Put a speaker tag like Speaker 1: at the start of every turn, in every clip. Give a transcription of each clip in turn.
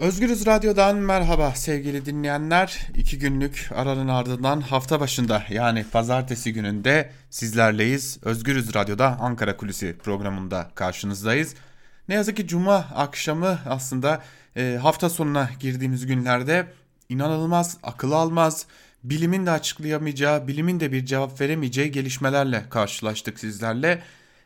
Speaker 1: Özgürüz Radyo'dan merhaba sevgili dinleyenler. İki günlük aranın ardından hafta başında yani pazartesi gününde sizlerleyiz. Özgürüz Radyo'da Ankara Kulisi programında karşınızdayız. Ne yazık ki cuma akşamı aslında e, hafta sonuna girdiğimiz günlerde inanılmaz, akıl almaz, bilimin de açıklayamayacağı, bilimin de bir cevap veremeyeceği gelişmelerle karşılaştık sizlerle.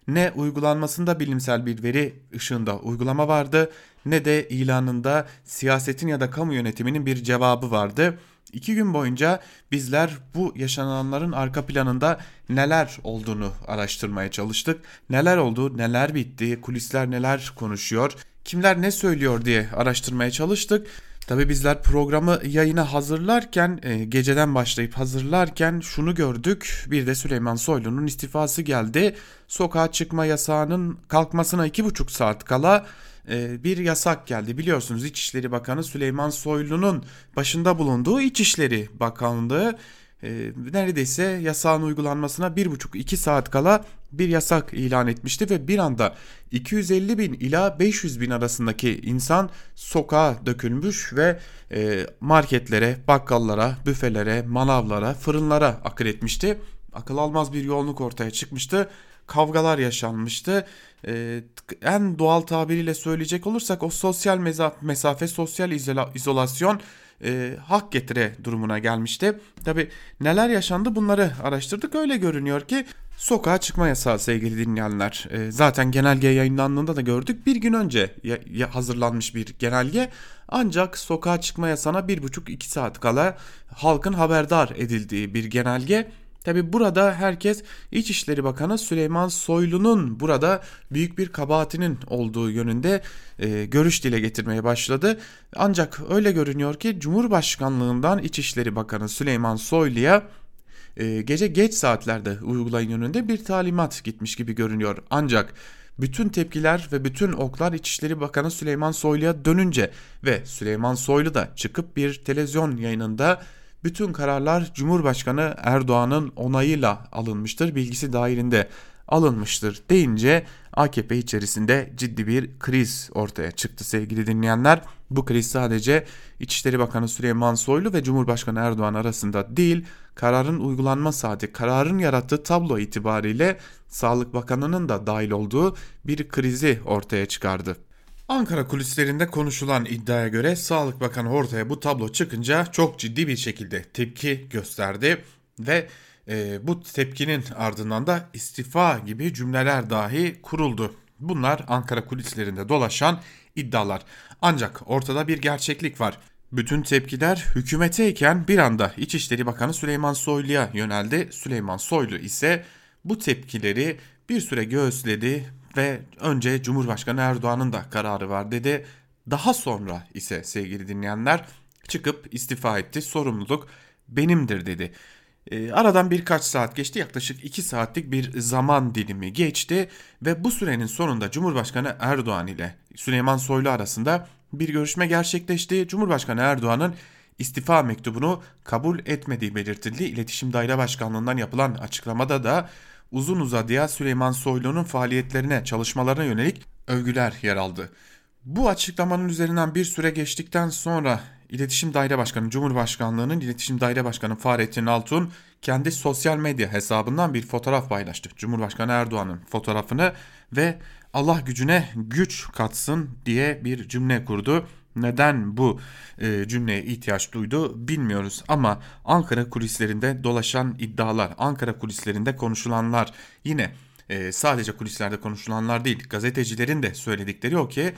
Speaker 1: Ne uygulanmasında bilimsel bir veri ışığında uygulama vardı ne de ilanında siyasetin ya da kamu yönetiminin bir cevabı vardı. İki gün boyunca bizler bu yaşananların arka planında neler olduğunu araştırmaya çalıştık. Neler oldu, neler bitti, kulisler neler konuşuyor, kimler ne söylüyor diye araştırmaya çalıştık. Tabi bizler programı yayına hazırlarken e, geceden başlayıp hazırlarken şunu gördük. Bir de Süleyman Soylu'nun istifası geldi. Sokağa çıkma yasağının kalkmasına iki buçuk saat kala bir yasak geldi. Biliyorsunuz İçişleri Bakanı Süleyman Soylu'nun başında bulunduğu İçişleri Bakanlığı e, neredeyse yasağın uygulanmasına bir buçuk iki saat kala bir yasak ilan etmişti ve bir anda 250 bin ila 500 bin arasındaki insan sokağa dökülmüş ve e, marketlere, bakkallara, büfelere, manavlara, fırınlara akıl etmişti. Akıl almaz bir yoğunluk ortaya çıkmıştı. Kavgalar yaşanmıştı. Ee, en doğal tabiriyle söyleyecek olursak o sosyal mesafe, sosyal izolasyon e, hak getire durumuna gelmişti. Tabi neler yaşandı bunları araştırdık. Öyle görünüyor ki sokağa çıkma yasağı sevgili dinleyenler. E, zaten genelge yayınlandığında da gördük. Bir gün önce ya, ya hazırlanmış bir genelge ancak sokağa çıkma buçuk iki saat kala halkın haberdar edildiği bir genelge. Tabi burada herkes İçişleri Bakanı Süleyman Soylu'nun burada büyük bir kabahatinin olduğu yönünde e, görüş dile getirmeye başladı. Ancak öyle görünüyor ki Cumhurbaşkanlığından İçişleri Bakanı Süleyman Soylu'ya e, gece geç saatlerde uygulayın yönünde bir talimat gitmiş gibi görünüyor. Ancak bütün tepkiler ve bütün oklar İçişleri Bakanı Süleyman Soylu'ya dönünce ve Süleyman Soylu da çıkıp bir televizyon yayınında bütün kararlar Cumhurbaşkanı Erdoğan'ın onayıyla alınmıştır, bilgisi dahilinde alınmıştır deyince AKP içerisinde ciddi bir kriz ortaya çıktı sevgili dinleyenler. Bu kriz sadece İçişleri Bakanı Süleyman Soylu ve Cumhurbaşkanı Erdoğan arasında değil, kararın uygulanma saati, kararın yarattığı tablo itibariyle Sağlık Bakanı'nın da dahil olduğu bir krizi ortaya çıkardı. Ankara kulislerinde konuşulan iddiaya göre Sağlık Bakanı ortaya bu tablo çıkınca çok ciddi bir şekilde tepki gösterdi ve e, bu tepkinin ardından da istifa gibi cümleler dahi kuruldu. Bunlar Ankara kulislerinde dolaşan iddialar. Ancak ortada bir gerçeklik var. Bütün tepkiler hükümeteyken bir anda İçişleri Bakanı Süleyman Soylu'ya yöneldi. Süleyman Soylu ise bu tepkileri bir süre göğüsledi ve önce Cumhurbaşkanı Erdoğan'ın da kararı var dedi. Daha sonra ise sevgili dinleyenler çıkıp istifa etti. Sorumluluk benimdir dedi. E, aradan birkaç saat geçti yaklaşık 2 saatlik bir zaman dilimi geçti ve bu sürenin sonunda Cumhurbaşkanı Erdoğan ile Süleyman Soylu arasında bir görüşme gerçekleşti. Cumhurbaşkanı Erdoğan'ın istifa mektubunu kabul etmediği belirtildi. İletişim Daire Başkanlığı'ndan yapılan açıklamada da uzun uzadıya Süleyman Soylu'nun faaliyetlerine, çalışmalarına yönelik övgüler yer aldı. Bu açıklamanın üzerinden bir süre geçtikten sonra İletişim Daire Başkanı Cumhurbaşkanlığı'nın İletişim Daire Başkanı Fahrettin Altun kendi sosyal medya hesabından bir fotoğraf paylaştı. Cumhurbaşkanı Erdoğan'ın fotoğrafını ve Allah gücüne güç katsın diye bir cümle kurdu. Neden bu e, cümleye ihtiyaç duydu bilmiyoruz ama Ankara kulislerinde dolaşan iddialar, Ankara kulislerinde konuşulanlar yine e, sadece kulislerde konuşulanlar değil gazetecilerin de söyledikleri o ki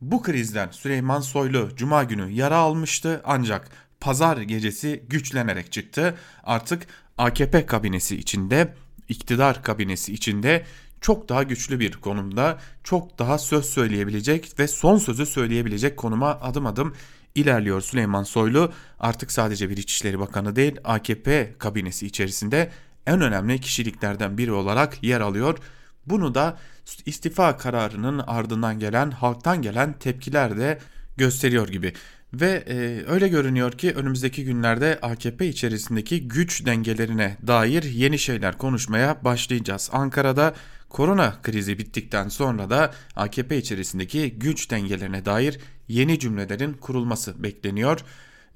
Speaker 1: bu krizden Süleyman Soylu cuma günü yara almıştı ancak pazar gecesi güçlenerek çıktı. Artık AKP kabinesi içinde, iktidar kabinesi içinde çok daha güçlü bir konumda, çok daha söz söyleyebilecek ve son sözü söyleyebilecek konuma adım adım ilerliyor Süleyman Soylu. Artık sadece bir İçişleri Bakanı değil, AKP kabinesi içerisinde en önemli kişiliklerden biri olarak yer alıyor. Bunu da istifa kararının ardından gelen halktan gelen tepkiler de gösteriyor gibi. Ve e, öyle görünüyor ki önümüzdeki günlerde AKP içerisindeki güç dengelerine dair yeni şeyler konuşmaya başlayacağız. Ankara'da korona krizi bittikten sonra da AKP içerisindeki güç dengelerine dair yeni cümlelerin kurulması bekleniyor.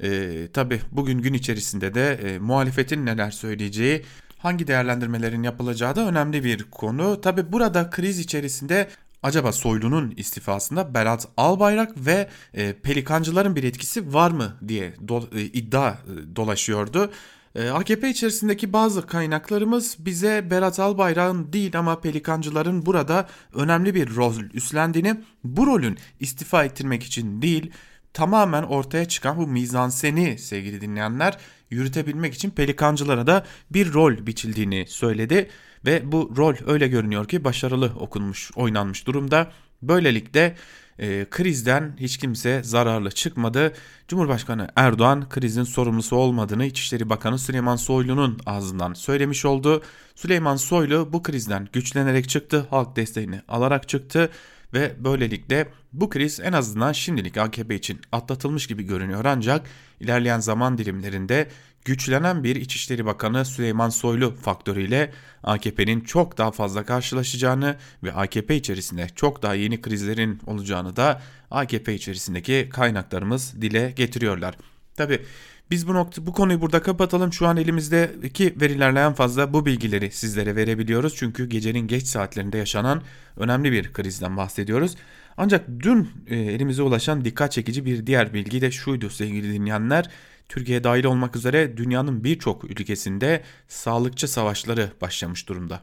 Speaker 1: E, Tabi bugün gün içerisinde de e, muhalefetin neler söyleyeceği hangi değerlendirmelerin yapılacağı da önemli bir konu. Tabi burada kriz içerisinde acaba Soylu'nun istifasında Berat Albayrak ve e, Pelikancıların bir etkisi var mı diye do, e, iddia e, dolaşıyordu. E, AKP içerisindeki bazı kaynaklarımız bize Berat Albayrak'ın değil ama Pelikancıların burada önemli bir rol üstlendiğini, bu rolün istifa ettirmek için değil, tamamen ortaya çıkan bu mizanseni sevgili dinleyenler yürütebilmek için pelikancılara da bir rol biçildiğini söyledi ve bu rol öyle görünüyor ki başarılı okunmuş, oynanmış durumda. Böylelikle e, krizden hiç kimse zararlı çıkmadı. Cumhurbaşkanı Erdoğan krizin sorumlusu olmadığını İçişleri Bakanı Süleyman Soylu'nun ağzından söylemiş oldu. Süleyman Soylu bu krizden güçlenerek çıktı, halk desteğini alarak çıktı ve böylelikle bu kriz en azından şimdilik AKP için atlatılmış gibi görünüyor ancak ilerleyen zaman dilimlerinde güçlenen bir İçişleri Bakanı Süleyman Soylu faktörüyle AKP'nin çok daha fazla karşılaşacağını ve AKP içerisinde çok daha yeni krizlerin olacağını da AKP içerisindeki kaynaklarımız dile getiriyorlar. Tabi biz bu nokta bu konuyu burada kapatalım. Şu an elimizdeki verilerle en fazla bu bilgileri sizlere verebiliyoruz. Çünkü gecenin geç saatlerinde yaşanan önemli bir krizden bahsediyoruz. Ancak dün e, elimize ulaşan dikkat çekici bir diğer bilgi de şuydu sevgili dinleyenler. Türkiye dahil olmak üzere dünyanın birçok ülkesinde sağlıkçı savaşları başlamış durumda.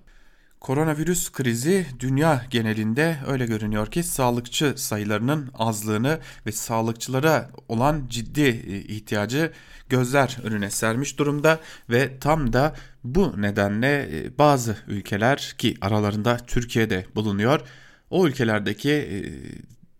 Speaker 1: Koronavirüs krizi dünya genelinde öyle görünüyor ki sağlıkçı sayılarının azlığını ve sağlıkçılara olan ciddi e, ihtiyacı gözler önüne sermiş durumda ve tam da bu nedenle e, bazı ülkeler ki aralarında Türkiye'de bulunuyor o ülkelerdeki e,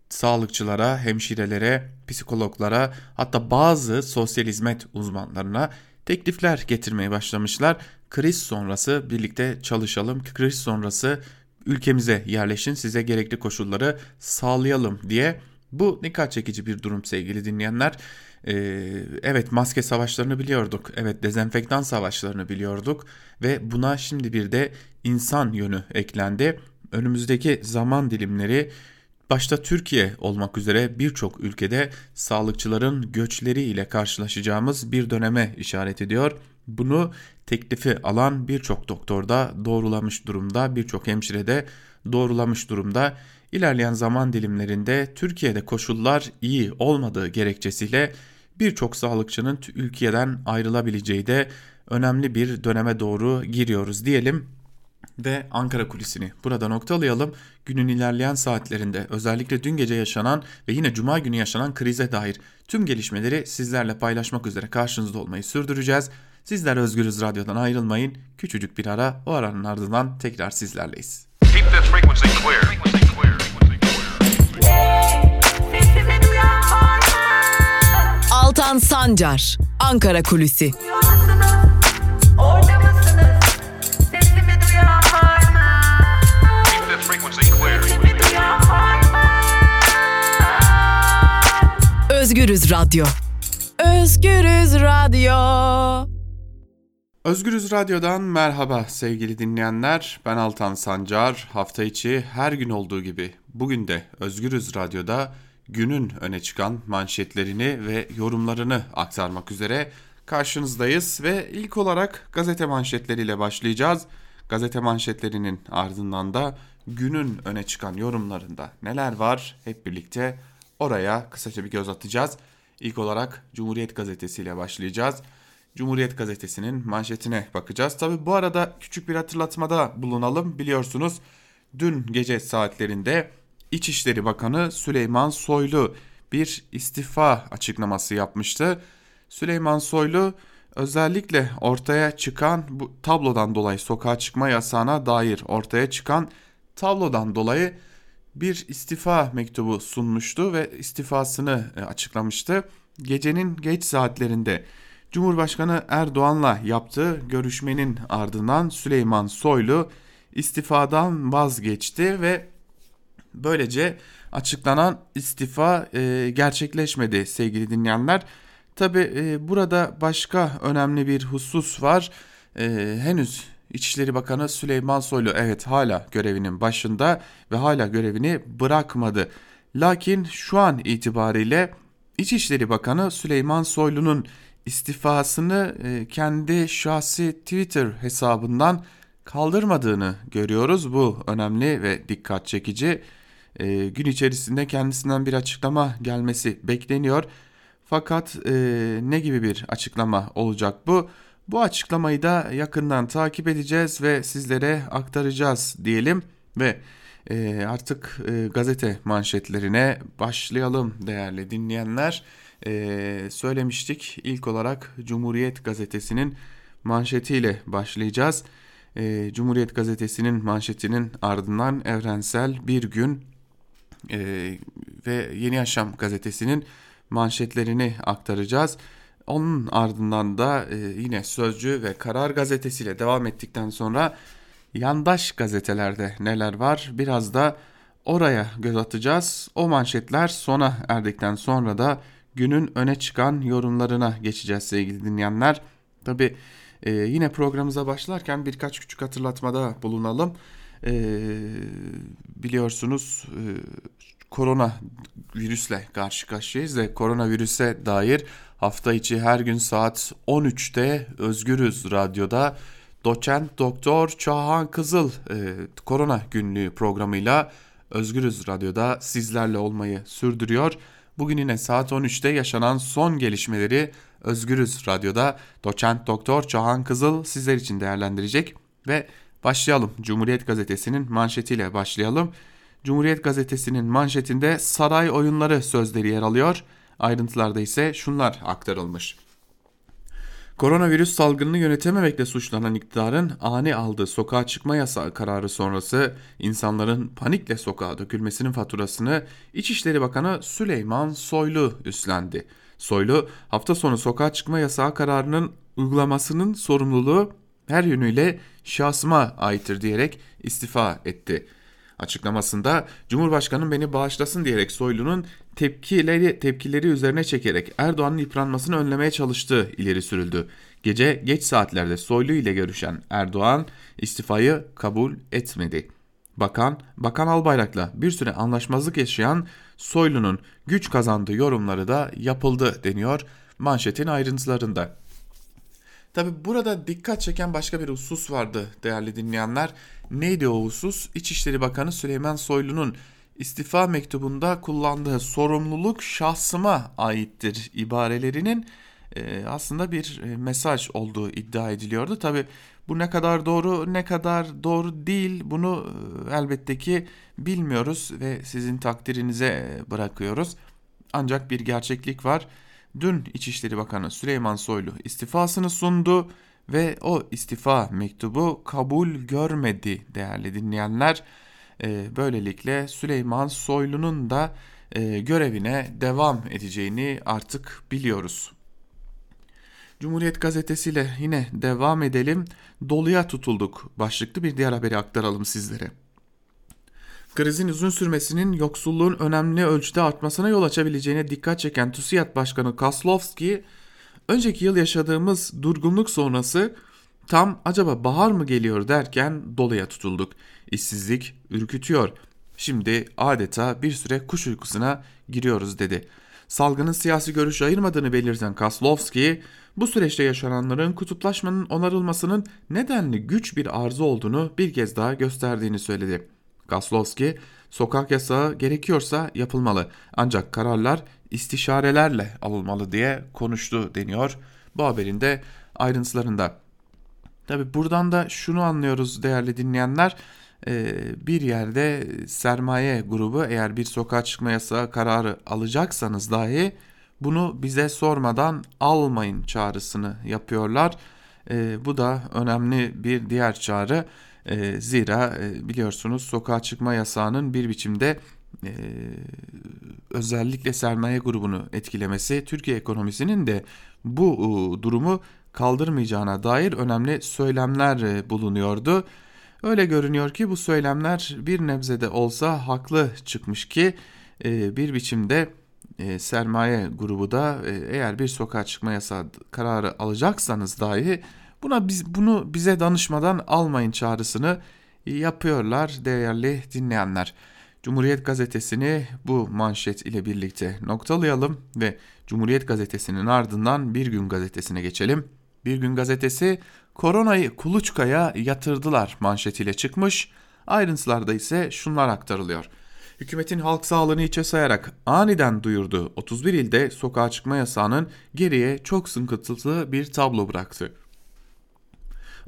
Speaker 1: sağlıkçılara, hemşirelere, psikologlara hatta bazı sosyal hizmet uzmanlarına teklifler getirmeye başlamışlar. Kriz sonrası birlikte çalışalım, kriz sonrası ülkemize yerleşin, size gerekli koşulları sağlayalım diye. Bu dikkat çekici bir durum sevgili dinleyenler. Ee, evet maske savaşlarını biliyorduk. Evet dezenfektan savaşlarını biliyorduk. Ve buna şimdi bir de insan yönü eklendi. Önümüzdeki zaman dilimleri başta Türkiye olmak üzere birçok ülkede sağlıkçıların göçleri ile karşılaşacağımız bir döneme işaret ediyor. Bunu teklifi alan birçok doktor da doğrulamış durumda, birçok hemşire de doğrulamış durumda. İlerleyen zaman dilimlerinde Türkiye'de koşullar iyi olmadığı gerekçesiyle birçok sağlıkçının ülkeden ayrılabileceği de önemli bir döneme doğru giriyoruz diyelim ve Ankara kulisini burada noktalayalım. Günün ilerleyen saatlerinde özellikle dün gece yaşanan ve yine cuma günü yaşanan krize dair tüm gelişmeleri sizlerle paylaşmak üzere karşınızda olmayı sürdüreceğiz. Sizler Özgürüz Radyo'dan ayrılmayın. Küçücük bir ara o aranın ardından tekrar sizlerleyiz.
Speaker 2: Altan Sancar, Ankara Kulüsi. Özgürüz Radyo. Özgürüz Radyo.
Speaker 1: Özgürüz Radyo'dan merhaba sevgili dinleyenler. Ben Altan Sancar. Hafta içi her gün olduğu gibi bugün de Özgürüz Radyo'da günün öne çıkan manşetlerini ve yorumlarını aktarmak üzere karşınızdayız ve ilk olarak gazete manşetleriyle başlayacağız. Gazete manşetlerinin ardından da günün öne çıkan yorumlarında neler var hep birlikte oraya kısaca bir göz atacağız. İlk olarak Cumhuriyet Gazetesi ile başlayacağız. Cumhuriyet Gazetesi'nin manşetine bakacağız. Tabi bu arada küçük bir hatırlatmada bulunalım. Biliyorsunuz dün gece saatlerinde İçişleri Bakanı Süleyman Soylu bir istifa açıklaması yapmıştı. Süleyman Soylu özellikle ortaya çıkan bu tablodan dolayı sokağa çıkma yasağına dair ortaya çıkan tablodan dolayı bir istifa mektubu sunmuştu ve istifasını e, açıklamıştı. Gecenin geç saatlerinde Cumhurbaşkanı Erdoğan'la yaptığı görüşmenin ardından Süleyman Soylu istifadan vazgeçti ve böylece açıklanan istifa e, gerçekleşmedi sevgili dinleyenler. Tabi e, burada başka önemli bir husus var. E, henüz İçişleri Bakanı Süleyman Soylu evet hala görevinin başında ve hala görevini bırakmadı. Lakin şu an itibariyle İçişleri Bakanı Süleyman Soylu'nun istifasını e, kendi şahsi Twitter hesabından kaldırmadığını görüyoruz. Bu önemli ve dikkat çekici. E, gün içerisinde kendisinden bir açıklama gelmesi bekleniyor. Fakat e, ne gibi bir açıklama olacak bu? Bu açıklamayı da yakından takip edeceğiz ve sizlere aktaracağız diyelim ve artık gazete manşetlerine başlayalım değerli dinleyenler. E, söylemiştik ilk olarak Cumhuriyet gazetesinin manşetiyle başlayacağız. E, Cumhuriyet gazetesinin manşetinin ardından Evrensel Bir Gün e, ve Yeni Yaşam gazetesinin manşetlerini aktaracağız. Onun ardından da e, yine Sözcü ve Karar gazetesiyle devam ettikten sonra yandaş gazetelerde neler var biraz da oraya göz atacağız. O manşetler sona erdikten sonra da günün öne çıkan yorumlarına geçeceğiz sevgili dinleyenler. Tabi e, yine programımıza başlarken birkaç küçük hatırlatmada bulunalım. E, biliyorsunuz e, korona virüsle karşı karşıyayız ve koronavirüse dair hafta içi her gün saat 13'te Özgürüz Radyo'da doçent doktor Çağhan Kızıl e, korona günlüğü programıyla Özgürüz Radyo'da sizlerle olmayı sürdürüyor. Bugün yine saat 13'te yaşanan son gelişmeleri Özgürüz Radyo'da doçent doktor Çağhan Kızıl sizler için değerlendirecek ve başlayalım. Cumhuriyet Gazetesi'nin manşetiyle başlayalım. Cumhuriyet Gazetesi'nin manşetinde saray oyunları sözleri yer alıyor. Ayrıntılarda ise şunlar aktarılmış. Koronavirüs salgınını yönetememekle suçlanan iktidarın ani aldığı sokağa çıkma yasağı kararı sonrası insanların panikle sokağa dökülmesinin faturasını İçişleri Bakanı Süleyman Soylu üstlendi. Soylu hafta sonu sokağa çıkma yasağı kararının uygulamasının sorumluluğu her yönüyle şahsıma aittir diyerek istifa etti. Açıklamasında Cumhurbaşkanı beni bağışlasın diyerek Soylu'nun tepkileri, tepkileri üzerine çekerek Erdoğan'ın yıpranmasını önlemeye çalıştığı ileri sürüldü. Gece geç saatlerde Soylu ile görüşen Erdoğan istifayı kabul etmedi. Bakan, Bakan Albayrak'la bir süre anlaşmazlık yaşayan Soylu'nun güç kazandığı yorumları da yapıldı deniyor manşetin ayrıntılarında. Tabi burada dikkat çeken başka bir husus vardı değerli dinleyenler. Neydi o husus? İçişleri Bakanı Süleyman Soylu'nun istifa mektubunda kullandığı sorumluluk şahsıma aittir ibarelerinin e, aslında bir e, mesaj olduğu iddia ediliyordu. Tabi bu ne kadar doğru ne kadar doğru değil bunu e, elbette ki bilmiyoruz ve sizin takdirinize bırakıyoruz. Ancak bir gerçeklik var. Dün İçişleri Bakanı Süleyman Soylu istifasını sundu ve o istifa mektubu kabul görmedi değerli dinleyenler. E, böylelikle Süleyman Soylu'nun da e, görevine devam edeceğini artık biliyoruz. Cumhuriyet gazetesiyle yine devam edelim. Doluya tutulduk başlıklı bir diğer haberi aktaralım sizlere. Krizin uzun sürmesinin yoksulluğun önemli ölçüde artmasına yol açabileceğine dikkat çeken TÜSİAD Başkanı Kaslovski, önceki yıl yaşadığımız durgunluk sonrası tam acaba bahar mı geliyor derken doluya tutulduk. İşsizlik ürkütüyor. Şimdi adeta bir süre kuş uykusuna giriyoruz dedi. Salgının siyasi görüş ayırmadığını belirten Kaslovski, bu süreçte yaşananların kutuplaşmanın onarılmasının nedenli güç bir arzu olduğunu bir kez daha gösterdiğini söyledi. Gaslowski, sokak yasağı gerekiyorsa yapılmalı ancak kararlar istişarelerle alınmalı diye konuştu deniyor bu haberin de ayrıntılarında. Tabi buradan da şunu anlıyoruz değerli dinleyenler e, bir yerde sermaye grubu eğer bir sokağa çıkma yasağı kararı alacaksanız dahi bunu bize sormadan almayın çağrısını yapıyorlar. E, bu da önemli bir diğer çağrı. E, zira e, biliyorsunuz sokağa çıkma yasağının bir biçimde e, özellikle sermaye grubunu etkilemesi Türkiye ekonomisinin de bu e, durumu kaldırmayacağına dair önemli söylemler e, bulunuyordu. Öyle görünüyor ki bu söylemler bir nebzede olsa haklı çıkmış ki e, bir biçimde e, sermaye grubu da e, eğer bir sokağa çıkma yasağı kararı alacaksanız dahi buna biz bunu bize danışmadan almayın çağrısını yapıyorlar değerli dinleyenler. Cumhuriyet gazetesini bu manşet ile birlikte noktalayalım ve Cumhuriyet gazetesinin ardından Bir Gün gazetesine geçelim. Bir Gün gazetesi koronayı kuluçkaya yatırdılar manşetiyle çıkmış. Ayrıntılarda ise şunlar aktarılıyor. Hükümetin halk sağlığını içe sayarak aniden duyurdu 31 ilde sokağa çıkma yasağının geriye çok sıkıntılı bir tablo bıraktı.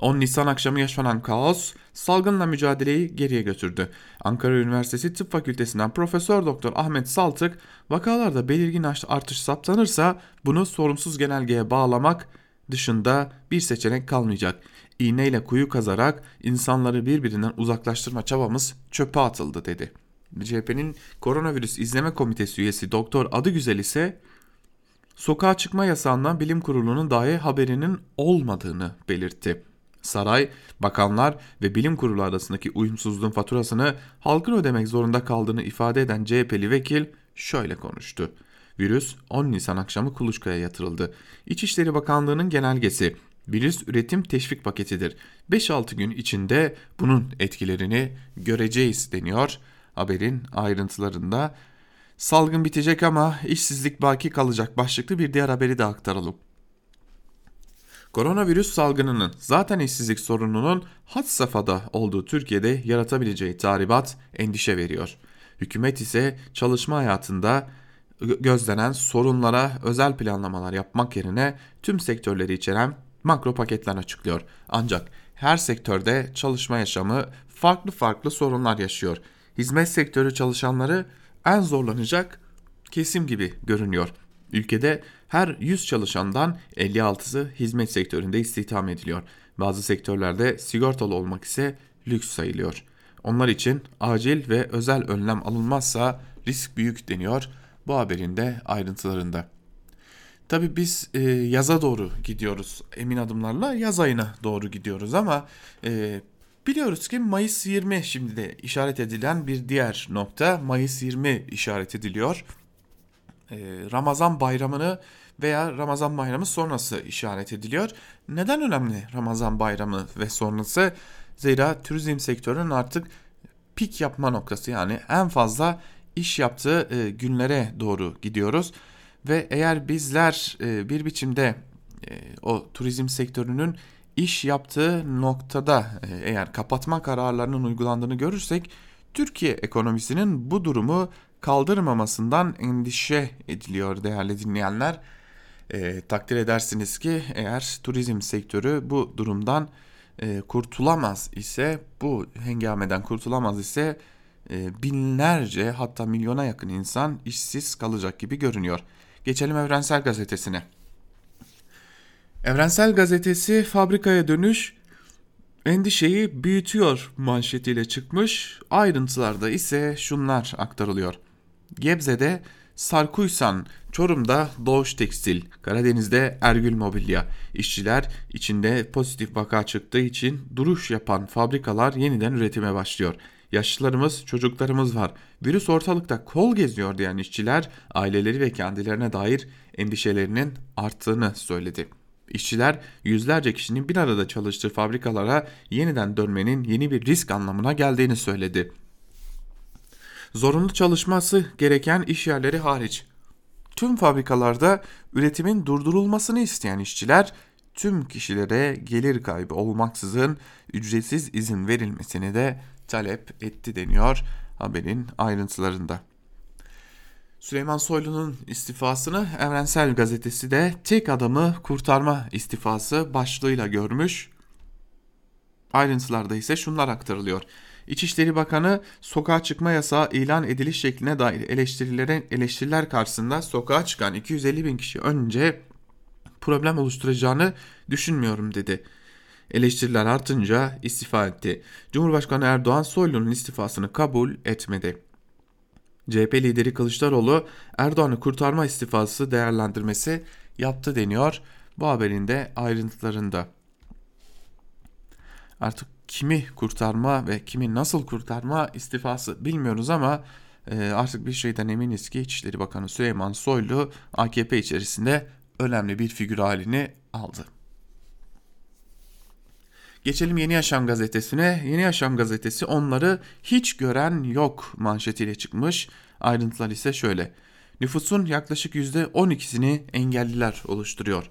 Speaker 1: 10 Nisan akşamı yaşanan kaos salgınla mücadeleyi geriye götürdü. Ankara Üniversitesi Tıp Fakültesinden Profesör Doktor Ahmet Saltık vakalarda belirgin artış saptanırsa bunu sorumsuz genelgeye bağlamak dışında bir seçenek kalmayacak. İğneyle kuyu kazarak insanları birbirinden uzaklaştırma çabamız çöpe atıldı dedi. CHP'nin koronavirüs izleme komitesi üyesi Doktor Adıgüzel ise sokağa çıkma yasağından bilim kurulunun dahi haberinin olmadığını belirtti. Saray, bakanlar ve bilim kurulu arasındaki uyumsuzluğun faturasını halkın ödemek zorunda kaldığını ifade eden CHP'li vekil şöyle konuştu. Virüs 10 Nisan akşamı kuluçkaya yatırıldı. İçişleri Bakanlığı'nın genelgesi virüs üretim teşvik paketidir. 5-6 gün içinde bunun etkilerini göreceğiz deniyor. Haberin ayrıntılarında salgın bitecek ama işsizlik baki kalacak başlıklı bir diğer haberi de aktaralım. Koronavirüs salgınının zaten işsizlik sorununun had safhada olduğu Türkiye'de yaratabileceği tahribat endişe veriyor. Hükümet ise çalışma hayatında gözlenen sorunlara özel planlamalar yapmak yerine tüm sektörleri içeren makro paketler açıklıyor. Ancak her sektörde çalışma yaşamı farklı farklı sorunlar yaşıyor. Hizmet sektörü çalışanları en zorlanacak kesim gibi görünüyor. Ülkede her 100 çalışandan 56'sı hizmet sektöründe istihdam ediliyor. Bazı sektörlerde sigortalı olmak ise lüks sayılıyor. Onlar için acil ve özel önlem alınmazsa risk büyük deniyor bu haberin de ayrıntılarında. Tabi biz e, yaza doğru gidiyoruz emin adımlarla yaz ayına doğru gidiyoruz ama e, biliyoruz ki Mayıs 20 şimdi de işaret edilen bir diğer nokta Mayıs 20 işaret ediliyor. E, Ramazan bayramını veya Ramazan bayramı sonrası işaret ediliyor. Neden önemli Ramazan bayramı ve sonrası? Zira turizm sektörünün artık pik yapma noktası yani en fazla iş yaptığı e, günlere doğru gidiyoruz. Ve eğer bizler e, bir biçimde e, o turizm sektörünün iş yaptığı noktada e, eğer kapatma kararlarının uygulandığını görürsek Türkiye ekonomisinin bu durumu kaldırmamasından endişe ediliyor değerli dinleyenler. E, takdir edersiniz ki eğer turizm sektörü bu durumdan e, kurtulamaz ise bu hengameden kurtulamaz ise e, binlerce hatta milyona yakın insan işsiz kalacak gibi görünüyor. Geçelim Evrensel Gazetesi'ne. Evrensel Gazetesi fabrikaya dönüş endişeyi büyütüyor manşetiyle çıkmış. Ayrıntılarda ise şunlar aktarılıyor. Gebze'de Sarkuysan, Çorum'da Doğuş Tekstil, Karadeniz'de Ergül Mobilya. İşçiler içinde pozitif vaka çıktığı için duruş yapan fabrikalar yeniden üretime başlıyor. Yaşlılarımız, çocuklarımız var. Virüs ortalıkta kol geziyor diyen işçiler aileleri ve kendilerine dair endişelerinin arttığını söyledi. İşçiler yüzlerce kişinin bir arada çalıştığı fabrikalara yeniden dönmenin yeni bir risk anlamına geldiğini söyledi. Zorunlu çalışması gereken iş yerleri hariç tüm fabrikalarda üretimin durdurulmasını isteyen işçiler tüm kişilere gelir kaybı olmaksızın ücretsiz izin verilmesini de talep etti deniyor haberin ayrıntılarında. Süleyman Soylu'nun istifasını Evrensel Gazetesi de tek adamı kurtarma istifası başlığıyla görmüş. Ayrıntılarda ise şunlar aktarılıyor. İçişleri Bakanı sokağa çıkma yasağı ilan ediliş şekline dair eleştirilerin eleştiriler karşısında sokağa çıkan 250 bin kişi önce problem oluşturacağını düşünmüyorum dedi. Eleştiriler artınca istifa etti. Cumhurbaşkanı Erdoğan Soylu'nun istifasını kabul etmedi. CHP lideri Kılıçdaroğlu Erdoğan'ı kurtarma istifası değerlendirmesi yaptı deniyor bu haberin de ayrıntılarında. Artık kimi kurtarma ve kimi nasıl kurtarma istifası bilmiyoruz ama e, artık bir şeyden eminiz ki İçişleri Bakanı Süleyman Soylu AKP içerisinde önemli bir figür halini aldı. Geçelim Yeni Yaşam gazetesine. Yeni Yaşam gazetesi onları hiç gören yok manşetiyle çıkmış. Ayrıntılar ise şöyle. Nüfusun yaklaşık %12'sini engelliler oluşturuyor.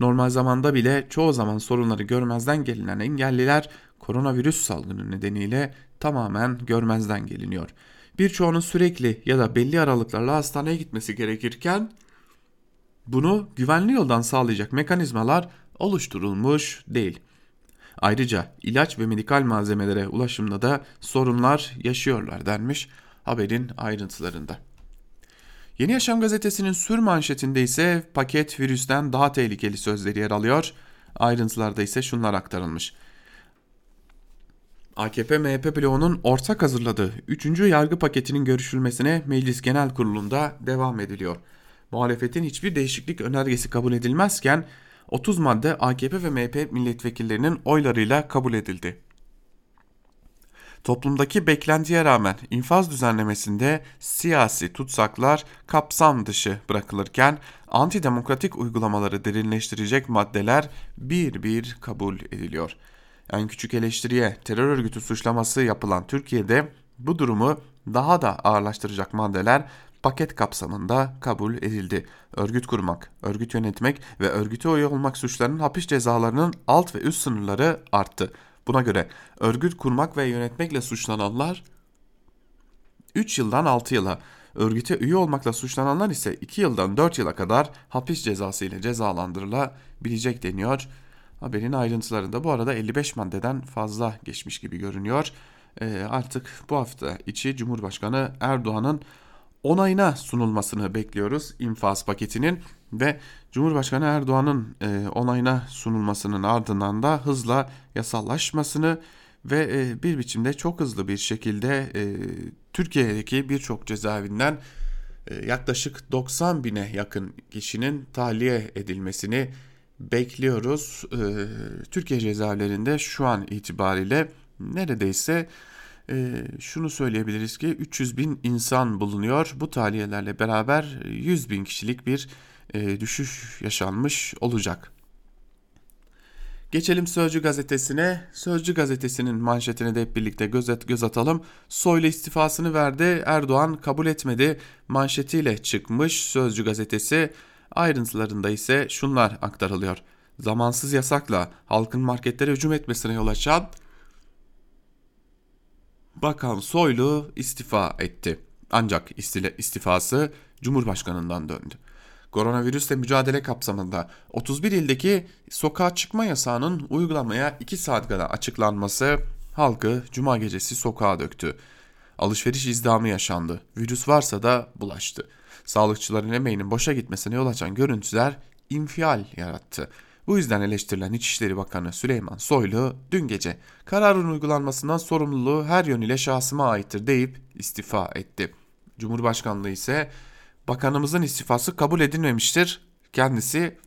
Speaker 1: Normal zamanda bile çoğu zaman sorunları görmezden gelinen engelliler koronavirüs salgını nedeniyle tamamen görmezden geliniyor. Birçoğunun sürekli ya da belli aralıklarla hastaneye gitmesi gerekirken bunu güvenli yoldan sağlayacak mekanizmalar oluşturulmuş değil. Ayrıca ilaç ve medikal malzemelere ulaşımda da sorunlar yaşıyorlar denmiş haberin ayrıntılarında. Yeni Yaşam gazetesinin sür manşetinde ise paket virüsten daha tehlikeli sözleri yer alıyor. Ayrıntılarda ise şunlar aktarılmış. AKP-MHP bloğunun ortak hazırladığı 3. yargı paketinin görüşülmesine Meclis Genel Kurulu'nda devam ediliyor. Muhalefetin hiçbir değişiklik önergesi kabul edilmezken 30 madde AKP ve MHP milletvekillerinin oylarıyla kabul edildi. Toplumdaki beklentiye rağmen infaz düzenlemesinde siyasi tutsaklar kapsam dışı bırakılırken antidemokratik uygulamaları derinleştirecek maddeler bir bir kabul ediliyor. En küçük eleştiriye terör örgütü suçlaması yapılan Türkiye'de bu durumu daha da ağırlaştıracak maddeler paket kapsamında kabul edildi. Örgüt kurmak, örgüt yönetmek ve örgüte üye olmak suçlarının hapis cezalarının alt ve üst sınırları arttı. Buna göre örgüt kurmak ve yönetmekle suçlananlar 3 yıldan 6 yıla, örgüte üye olmakla suçlananlar ise 2 yıldan 4 yıla kadar hapis cezası ile cezalandırılabilecek deniyor. Haberin ayrıntılarında bu arada 55 maddeden fazla geçmiş gibi görünüyor. E, artık bu hafta içi Cumhurbaşkanı Erdoğan'ın onayına sunulmasını bekliyoruz infaz paketinin ve Cumhurbaşkanı Erdoğan'ın e, onayına sunulmasının ardından da hızla yasallaşmasını ve e, bir biçimde çok hızlı bir şekilde e, Türkiye'deki birçok cezaevinden e, yaklaşık 90 bine yakın kişinin tahliye edilmesini bekliyoruz. Türkiye cezaevlerinde şu an itibariyle neredeyse şunu söyleyebiliriz ki 300 bin insan bulunuyor. Bu tahliyelerle beraber 100 bin kişilik bir düşüş yaşanmış olacak. Geçelim Sözcü gazetesine. Sözcü gazetesinin manşetine de hep birlikte göz, at, göz atalım. Soylu istifasını verdi, Erdoğan kabul etmedi manşetiyle çıkmış Sözcü gazetesi. Ayrıntılarında ise şunlar aktarılıyor. Zamansız yasakla halkın marketlere hücum etmesine yol açan Bakan Soylu istifa etti. Ancak istifası Cumhurbaşkanından döndü. Koronavirüsle mücadele kapsamında 31 ildeki sokağa çıkma yasağının uygulamaya 2 saat kadar açıklanması halkı cuma gecesi sokağa döktü. Alışveriş izdamı yaşandı. Virüs varsa da bulaştı. Sağlıkçıların emeğinin boşa gitmesine yol açan görüntüler infial yarattı. Bu yüzden eleştirilen İçişleri Bakanı Süleyman Soylu dün gece kararın uygulanmasından sorumluluğu her yönüyle şahsıma aittir deyip istifa etti. Cumhurbaşkanlığı ise bakanımızın istifası kabul edilmemiştir. Kendisi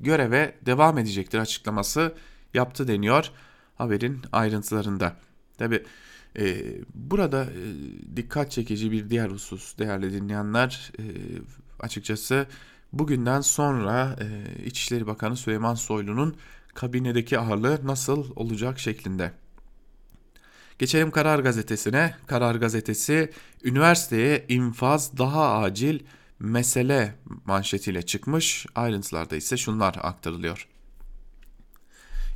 Speaker 1: göreve devam edecektir açıklaması yaptı deniyor haberin ayrıntılarında. Tabi e, burada e, dikkat çekici bir diğer husus değerli dinleyenler e, açıkçası bugünden sonra e, İçişleri Bakanı Süleyman Soylu'nun kabinedeki ağırlığı nasıl olacak şeklinde. Geçelim Karar Gazetesi'ne. Karar Gazetesi üniversiteye infaz daha acil mesele manşetiyle çıkmış. Ayrıntılarda ise şunlar aktarılıyor.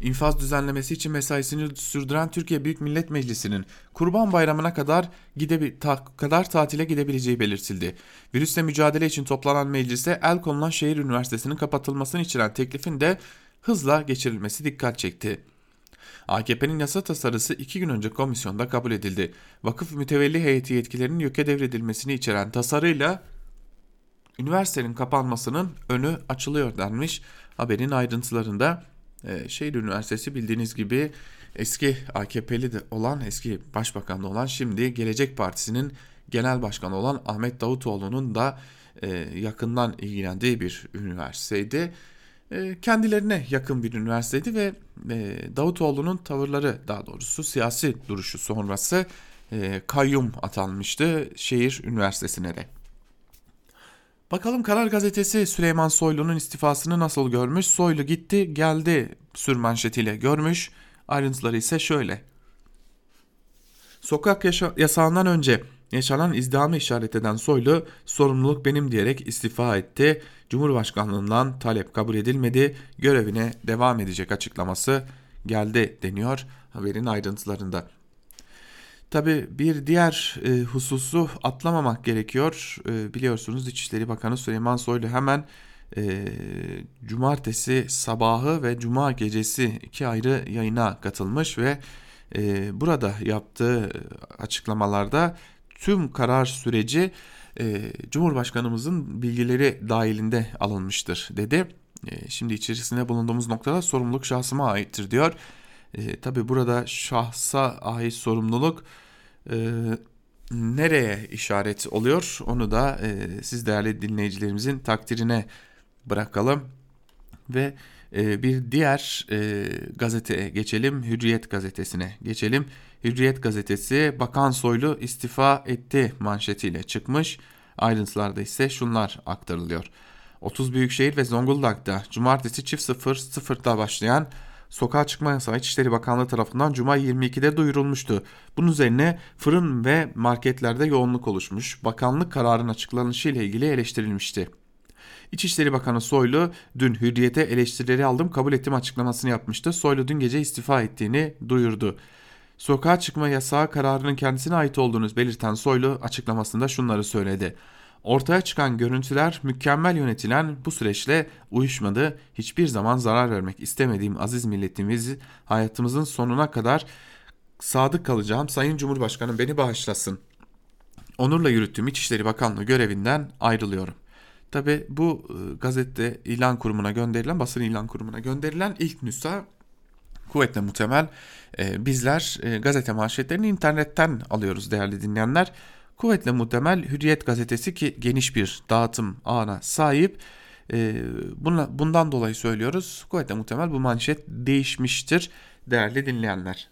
Speaker 1: İnfaz düzenlemesi için mesaisini sürdüren Türkiye Büyük Millet Meclisi'nin Kurban Bayramı'na kadar gidebi ta kadar tatile gidebileceği belirtildi. Virüsle mücadele için toplanan meclise el konulan şehir üniversitesinin kapatılmasını içeren teklifin de hızla geçirilmesi dikkat çekti. AKP'nin yasa tasarısı iki gün önce komisyonda kabul edildi. Vakıf mütevelli heyeti yetkilerinin YÖK'e devredilmesini içeren tasarıyla üniversitenin kapanmasının önü açılıyor denmiş haberin ayrıntılarında. E, şehir Üniversitesi bildiğiniz gibi eski AKP'li de olan eski başbakanı olan şimdi Gelecek Partisi'nin genel başkanı olan Ahmet Davutoğlu'nun da e, yakından ilgilendiği bir üniversiteydi. e, kendilerine yakın bir üniversiteydi ve e, Davutoğlu'nun tavırları daha doğrusu siyasi duruşu sonrası e, kayyum atanmıştı şehir üniversitesine de. Bakalım Karar Gazetesi Süleyman Soylu'nun istifasını nasıl görmüş? Soylu gitti geldi sürmanşetiyle görmüş. Ayrıntıları ise şöyle. Sokak yaşa- yasağından önce yaşanan izdihamı işaret eden Soylu sorumluluk benim diyerek istifa etti. Cumhurbaşkanlığından talep kabul edilmedi. Görevine devam edecek açıklaması geldi deniyor haberin ayrıntılarında. Tabi bir diğer e, hususu atlamamak gerekiyor. E, biliyorsunuz İçişleri Bakanı Süleyman Soylu hemen e, cumartesi sabahı ve cuma gecesi iki ayrı yayına katılmış ve e, burada yaptığı açıklamalarda tüm karar süreci e, Cumhurbaşkanımızın bilgileri dahilinde alınmıştır dedi. E, şimdi içerisinde bulunduğumuz noktada sorumluluk şahsıma aittir diyor. E, Tabi burada şahsa ait sorumluluk e, nereye işaret oluyor onu da e, siz değerli dinleyicilerimizin takdirine bırakalım. Ve e, bir diğer e, gazeteye geçelim Hürriyet gazetesine geçelim. Hürriyet gazetesi Bakan Soylu istifa etti manşetiyle çıkmış. Ayrıntılarda ise şunlar aktarılıyor. 30 büyükşehir ve Zonguldak'ta cumartesi çift 0 0'da başlayan sokağa çıkma yasağı İçişleri Bakanlığı tarafından Cuma 22'de duyurulmuştu. Bunun üzerine fırın ve marketlerde yoğunluk oluşmuş. Bakanlık kararın açıklanışı ile ilgili eleştirilmişti. İçişleri Bakanı Soylu dün hürriyete eleştirileri aldım kabul ettim açıklamasını yapmıştı. Soylu dün gece istifa ettiğini duyurdu. Sokağa çıkma yasağı kararının kendisine ait olduğunu belirten Soylu açıklamasında şunları söyledi. Ortaya çıkan görüntüler mükemmel yönetilen bu süreçle uyuşmadı. Hiçbir zaman zarar vermek istemediğim aziz milletimiz hayatımızın sonuna kadar sadık kalacağım. Sayın Cumhurbaşkanım beni bağışlasın. Onurla yürüttüğüm İçişleri Bakanlığı görevinden ayrılıyorum. Tabi bu e, gazete ilan kurumuna gönderilen, basın ilan kurumuna gönderilen ilk nüsa kuvvetle muhtemel e, bizler e, gazete manşetlerini internetten alıyoruz değerli dinleyenler. Kuvvetle muhtemel Hürriyet gazetesi ki geniş bir dağıtım ağına sahip. E, buna, bundan dolayı söylüyoruz. Kuvvetle muhtemel bu manşet değişmiştir değerli dinleyenler.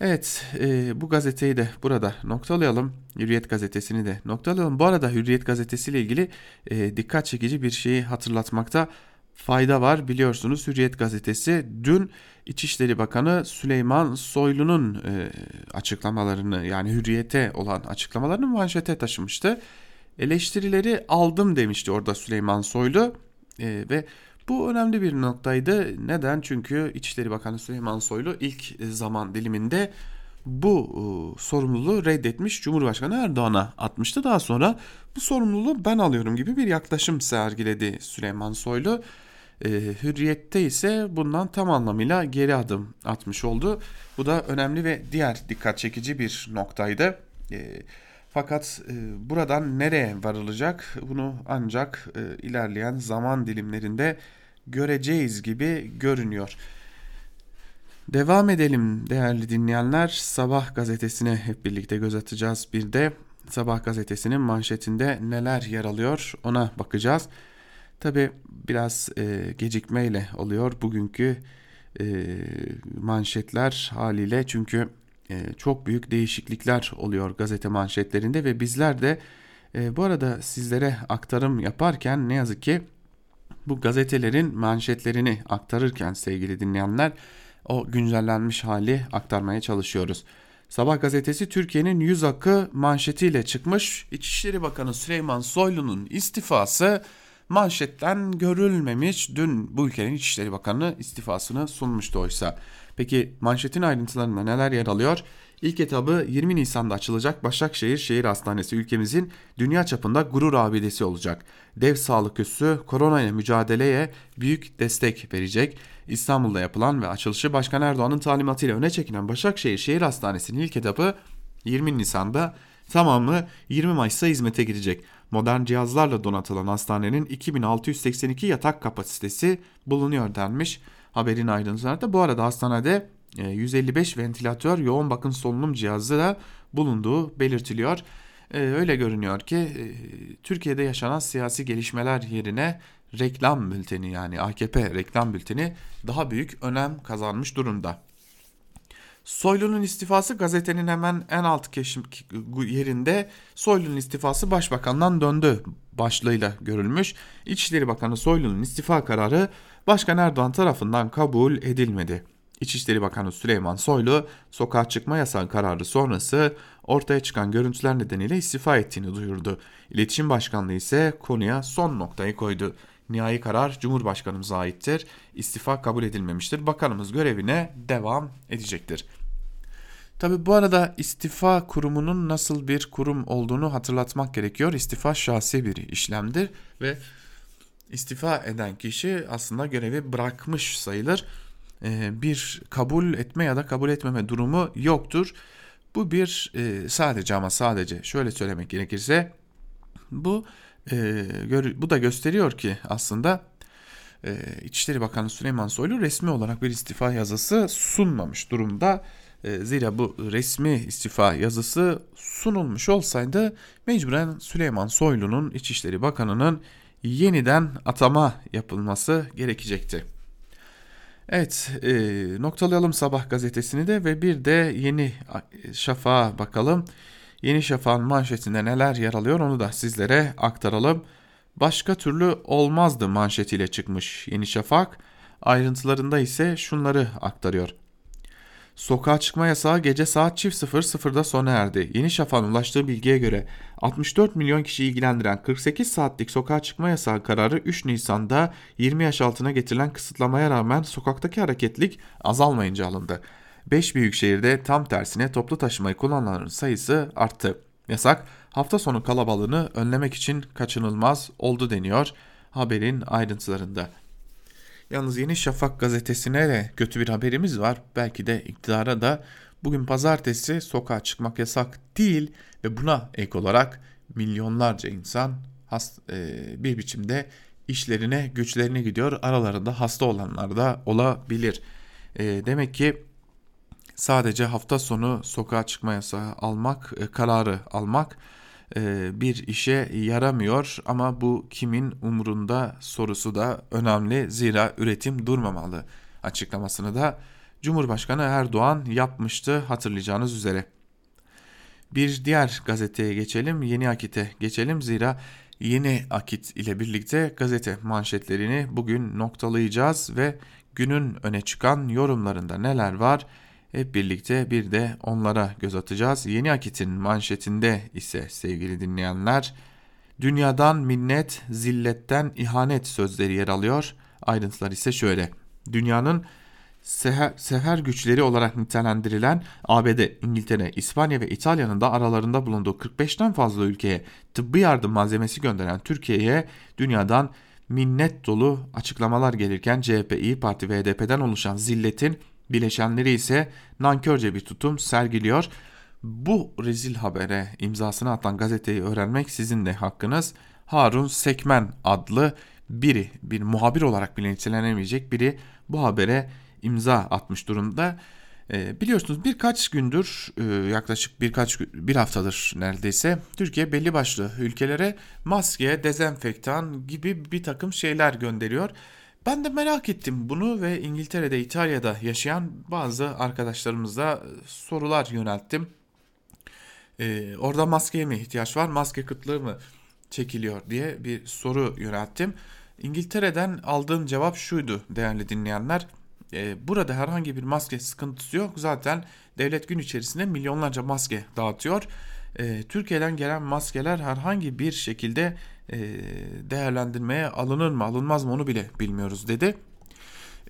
Speaker 1: Evet e, bu gazeteyi de burada noktalayalım. Hürriyet gazetesini de noktalayalım. Bu arada Hürriyet gazetesi ile ilgili e, dikkat çekici bir şeyi hatırlatmakta fayda var. Biliyorsunuz Hürriyet gazetesi dün İçişleri Bakanı Süleyman Soylu'nun e, açıklamalarını yani Hürriyet'e olan açıklamalarını manşete taşımıştı. Eleştirileri aldım demişti orada Süleyman Soylu e, ve bu önemli bir noktaydı. Neden? Çünkü İçişleri Bakanı Süleyman Soylu ilk zaman diliminde bu e, sorumluluğu reddetmiş Cumhurbaşkanı Erdoğan'a atmıştı. Daha sonra bu sorumluluğu ben alıyorum gibi bir yaklaşım sergiledi Süleyman Soylu. E, hürriyette ise bundan tam anlamıyla geri adım atmış oldu. Bu da önemli ve diğer dikkat çekici bir noktaydı. E, fakat e, buradan nereye varılacak bunu ancak e, ilerleyen zaman dilimlerinde göreceğiz gibi görünüyor. Devam edelim değerli dinleyenler. Sabah gazetesine hep birlikte göz atacağız. Bir de Sabah gazetesinin manşetinde neler yer alıyor ona bakacağız. Tabi biraz e, gecikmeyle oluyor bugünkü e, manşetler haliyle çünkü e, çok büyük değişiklikler oluyor gazete manşetlerinde ve bizler de e, bu arada sizlere aktarım yaparken ne yazık ki bu gazetelerin manşetlerini aktarırken sevgili dinleyenler o güncellenmiş hali aktarmaya çalışıyoruz. Sabah gazetesi Türkiye'nin yüz akı manşetiyle çıkmış. İçişleri Bakanı Süleyman Soylu'nun istifası manşetten görülmemiş. Dün bu ülkenin İçişleri Bakanı istifasını sunmuştu oysa. Peki manşetin ayrıntılarında neler yer alıyor? İlk etabı 20 Nisan'da açılacak Başakşehir Şehir Hastanesi ülkemizin dünya çapında gurur abidesi olacak. Dev sağlık üssü korona ile mücadeleye büyük destek verecek. İstanbul'da yapılan ve açılışı Başkan Erdoğan'ın talimatıyla öne çekilen Başakşehir Şehir Hastanesi'nin ilk etabı 20 Nisan'da tamamı 20 Mayıs'ta hizmete girecek. Modern cihazlarla donatılan hastanenin 2682 yatak kapasitesi bulunuyor denmiş haberin ayrıntılarında. Bu arada hastanede 155 ventilatör yoğun bakım solunum cihazı da bulunduğu belirtiliyor. Öyle görünüyor ki Türkiye'de yaşanan siyasi gelişmeler yerine reklam bülteni yani AKP reklam bülteni daha büyük önem kazanmış durumda. Soylu'nun istifası gazetenin hemen en alt keşim yerinde Soylu'nun istifası başbakandan döndü başlığıyla görülmüş. İçişleri Bakanı Soylu'nun istifa kararı Başkan Erdoğan tarafından kabul edilmedi. İçişleri Bakanı Süleyman Soylu sokağa çıkma yasağı kararı sonrası ortaya çıkan görüntüler nedeniyle istifa ettiğini duyurdu. İletişim Başkanlığı ise konuya son noktayı koydu. Nihai karar Cumhurbaşkanımıza aittir. İstifa kabul edilmemiştir. Bakanımız görevine devam edecektir. Tabi bu arada istifa kurumunun nasıl bir kurum olduğunu hatırlatmak gerekiyor. İstifa şahsi bir işlemdir ve istifa eden kişi aslında görevi bırakmış sayılır. Ee, bir kabul etme ya da kabul etmeme durumu yoktur. Bu bir e, sadece ama sadece şöyle söylemek gerekirse bu e, bu da gösteriyor ki aslında e, İçişleri Bakanı Süleyman Soylu resmi olarak bir istifa yazısı sunmamış durumda. Zira bu resmi istifa yazısı sunulmuş olsaydı mecburen Süleyman Soylu'nun İçişleri Bakanı'nın yeniden atama yapılması gerekecekti. Evet e, noktalayalım sabah gazetesini de ve bir de Yeni Şafak'a bakalım. Yeni Şafak'ın manşetinde neler yer alıyor onu da sizlere aktaralım. Başka türlü olmazdı manşetiyle çıkmış Yeni Şafak. Ayrıntılarında ise şunları aktarıyor. Sokağa çıkma yasağı gece saat çift 00'da sona erdi. Yeni Şafak'ın ulaştığı bilgiye göre 64 milyon kişi ilgilendiren 48 saatlik sokağa çıkma yasağı kararı 3 Nisan'da 20 yaş altına getirilen kısıtlamaya rağmen sokaktaki hareketlik azalmayınca alındı. 5 büyük şehirde tam tersine toplu taşımayı kullananların sayısı arttı. Yasak hafta sonu kalabalığını önlemek için kaçınılmaz oldu deniyor haberin ayrıntılarında. Yalnız Yeni Şafak gazetesine de kötü bir haberimiz var. Belki de iktidara da bugün pazartesi sokağa çıkmak yasak değil ve buna ek olarak milyonlarca insan hast, e, bir biçimde işlerine güçlerine gidiyor. Aralarında hasta olanlar da olabilir. E, demek ki sadece hafta sonu sokağa çıkma yasağı almak, e, kararı almak e, bir işe yaramıyor. Ama bu kimin umurunda sorusu da önemli. Zira üretim durmamalı açıklamasını da Cumhurbaşkanı Erdoğan yapmıştı hatırlayacağınız üzere. Bir diğer gazeteye geçelim, Yeni Akit'e geçelim. Zira Yeni Akit ile birlikte gazete manşetlerini bugün noktalayacağız ve günün öne çıkan yorumlarında neler var hep birlikte bir de onlara göz atacağız. Yeni Akit'in manşetinde ise sevgili dinleyenler dünyadan minnet, zilletten ihanet sözleri yer alıyor. Ayrıntılar ise şöyle. Dünyanın seher, seher güçleri olarak nitelendirilen ABD, İngiltere, İspanya ve İtalya'nın da aralarında bulunduğu 45'ten fazla ülkeye tıbbi yardım malzemesi gönderen Türkiye'ye dünyadan minnet dolu açıklamalar gelirken CHP, İyi Parti ve HDP'den oluşan zilletin Bileşenleri ise nankörce bir tutum sergiliyor. Bu rezil habere imzasını atan gazeteyi öğrenmek sizin de hakkınız. Harun Sekmen adlı biri, bir muhabir olarak bile nitelenemeyecek biri bu habere imza atmış durumda. E, biliyorsunuz birkaç gündür e, yaklaşık birkaç bir haftadır neredeyse Türkiye belli başlı ülkelere maske, dezenfektan gibi bir takım şeyler gönderiyor. Ben de merak ettim bunu ve İngiltere'de, İtalya'da yaşayan bazı arkadaşlarımıza e, sorular yönelttim. Ee, orada maskeye mi ihtiyaç var, maske kıtlığı mı çekiliyor diye bir soru yönelttim. İngiltere'den aldığım cevap şuydu değerli dinleyenler. Ee, burada herhangi bir maske sıkıntısı yok. Zaten devlet gün içerisinde milyonlarca maske dağıtıyor. Ee, Türkiye'den gelen maskeler herhangi bir şekilde e, değerlendirmeye alınır mı alınmaz mı onu bile bilmiyoruz dedi.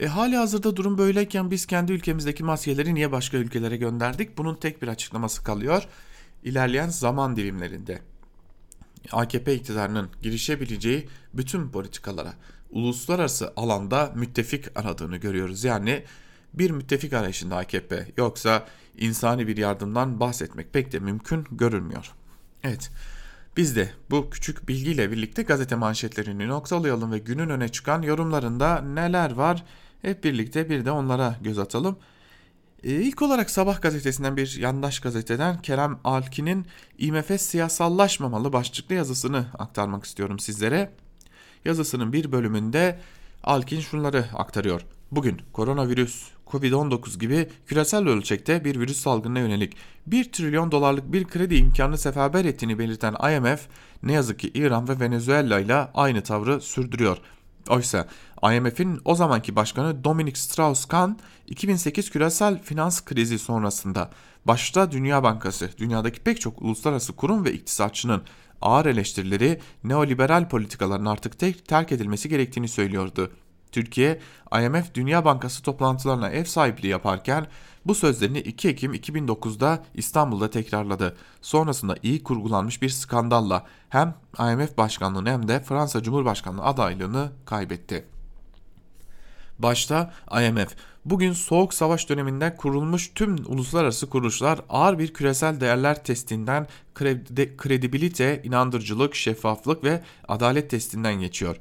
Speaker 1: E, hali hazırda durum böyleyken biz kendi ülkemizdeki maskeleri niye başka ülkelere gönderdik? Bunun tek bir açıklaması kalıyor. İlerleyen zaman dilimlerinde AKP iktidarının girişebileceği bütün politikalara uluslararası alanda müttefik aradığını görüyoruz. Yani bir müttefik arayışında AKP yoksa insani bir yardımdan bahsetmek pek de mümkün görünmüyor. Evet biz de bu küçük bilgiyle birlikte gazete manşetlerini noktalayalım ve günün öne çıkan yorumlarında neler var hep birlikte bir de onlara göz atalım. Ee, ilk olarak Sabah gazetesinden bir yandaş gazeteden Kerem Alkin'in IMF siyasallaşmamalı başlıklı yazısını aktarmak istiyorum sizlere. Yazısının bir bölümünde Alkin şunları aktarıyor. Bugün koronavirüs, Covid-19 gibi küresel ölçekte bir virüs salgınına yönelik 1 trilyon dolarlık bir kredi imkanını seferber ettiğini belirten IMF ne yazık ki İran ve Venezuela ile aynı tavrı sürdürüyor. Oysa IMF'in o zamanki başkanı Dominic Strauss-Kahn 2008 küresel finans krizi sonrasında başta Dünya Bankası, dünyadaki pek çok uluslararası kurum ve iktisatçının ağır eleştirileri neoliberal politikaların artık tek terk edilmesi gerektiğini söylüyordu. Türkiye, IMF Dünya Bankası toplantılarına ev sahipliği yaparken bu sözlerini 2 Ekim 2009'da İstanbul'da tekrarladı. Sonrasında iyi kurgulanmış bir skandalla hem IMF başkanlığını hem de Fransa Cumhurbaşkanlığı adaylığını kaybetti. Başta IMF, bugün Soğuk Savaş döneminde kurulmuş tüm uluslararası kuruluşlar ağır bir küresel değerler testinden kredi, kredibilite, inandırıcılık, şeffaflık ve adalet testinden geçiyor.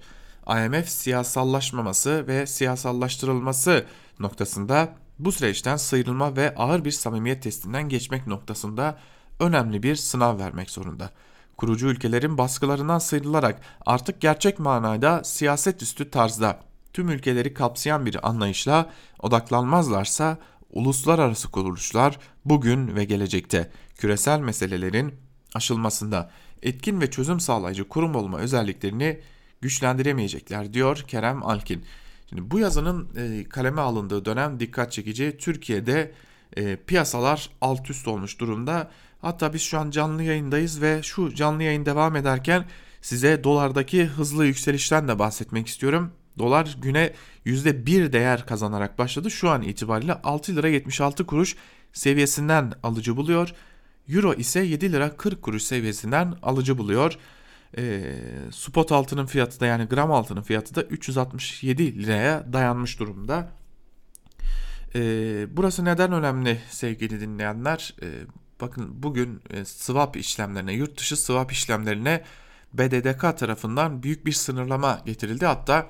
Speaker 1: IMF siyasallaşmaması ve siyasallaştırılması noktasında bu süreçten sıyrılma ve ağır bir samimiyet testinden geçmek noktasında önemli bir sınav vermek zorunda. Kurucu ülkelerin baskılarından sıyrılarak artık gerçek manada siyaset üstü tarzda tüm ülkeleri kapsayan bir anlayışla odaklanmazlarsa uluslararası kuruluşlar bugün ve gelecekte küresel meselelerin aşılmasında etkin ve çözüm sağlayıcı kurum olma özelliklerini güçlendiremeyecekler diyor Kerem Alkin. Şimdi bu yazının e, kaleme alındığı dönem dikkat çekici. Türkiye'de e, piyasalar alt üst olmuş durumda. Hatta biz şu an canlı yayındayız ve şu canlı yayın devam ederken size dolardaki hızlı yükselişten de bahsetmek istiyorum. Dolar güne %1 değer kazanarak başladı. Şu an itibariyle 6 lira 76 kuruş seviyesinden alıcı buluyor. Euro ise 7 lira 40 kuruş seviyesinden alıcı buluyor. E, spot altının fiyatı da yani gram altının fiyatı da 367 liraya dayanmış durumda. E, burası neden önemli sevgili dinleyenler? E, bakın bugün e, swap işlemlerine, yurt dışı swap işlemlerine BDDK tarafından büyük bir sınırlama getirildi. Hatta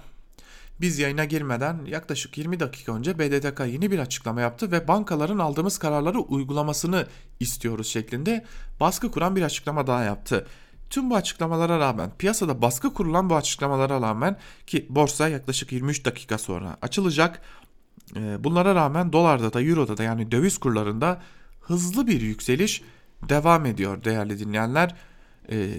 Speaker 1: biz yayına girmeden yaklaşık 20 dakika önce BDDK yeni bir açıklama yaptı ve bankaların aldığımız kararları uygulamasını istiyoruz şeklinde baskı kuran bir açıklama daha yaptı. Tüm bu açıklamalara rağmen piyasada baskı kurulan bu açıklamalara rağmen ki borsa yaklaşık 23 dakika sonra açılacak. E, bunlara rağmen dolarda da euroda da yani döviz kurlarında hızlı bir yükseliş devam ediyor değerli dinleyenler. Ee,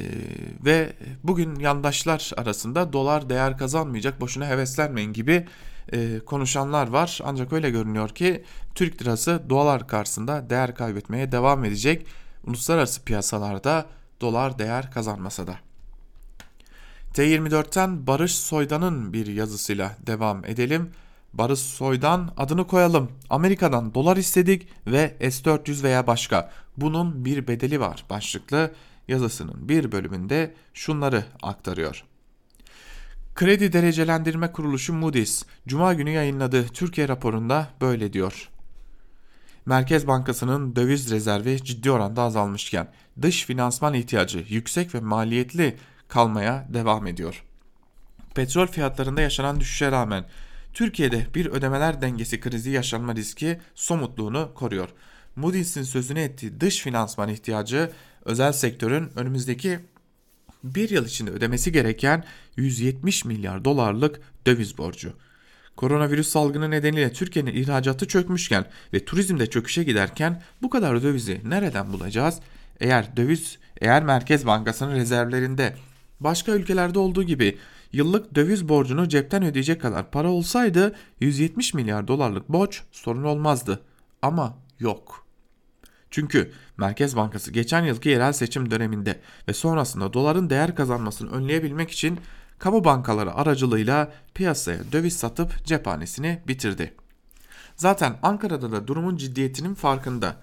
Speaker 1: ve bugün yandaşlar arasında dolar değer kazanmayacak boşuna heveslenmeyin gibi e, konuşanlar var. Ancak öyle görünüyor ki Türk lirası dolar karşısında değer kaybetmeye devam edecek. Uluslararası piyasalarda dolar değer kazanmasa da. T24'ten Barış Soydan'ın bir yazısıyla devam edelim. Barış Soydan adını koyalım. Amerika'dan dolar istedik ve S-400 veya başka. Bunun bir bedeli var başlıklı yazısının bir bölümünde şunları aktarıyor. Kredi Derecelendirme Kuruluşu Moody's, Cuma günü yayınladığı Türkiye raporunda böyle diyor. Merkez Bankası'nın döviz rezervi ciddi oranda azalmışken dış finansman ihtiyacı yüksek ve maliyetli kalmaya devam ediyor. Petrol fiyatlarında yaşanan düşüşe rağmen Türkiye'de bir ödemeler dengesi krizi yaşanma riski somutluğunu koruyor. Moody's'in sözünü ettiği dış finansman ihtiyacı özel sektörün önümüzdeki bir yıl içinde ödemesi gereken 170 milyar dolarlık döviz borcu. Koronavirüs salgını nedeniyle Türkiye'nin ihracatı çökmüşken ve turizmde çöküşe giderken bu kadar dövizi nereden bulacağız? Eğer döviz, eğer Merkez Bankası'nın rezervlerinde başka ülkelerde olduğu gibi yıllık döviz borcunu cepten ödeyecek kadar para olsaydı 170 milyar dolarlık borç sorun olmazdı. Ama yok. Çünkü Merkez Bankası geçen yılki yerel seçim döneminde ve sonrasında doların değer kazanmasını önleyebilmek için kamu bankaları aracılığıyla piyasaya döviz satıp cephanesini bitirdi. Zaten Ankara'da da durumun ciddiyetinin farkında.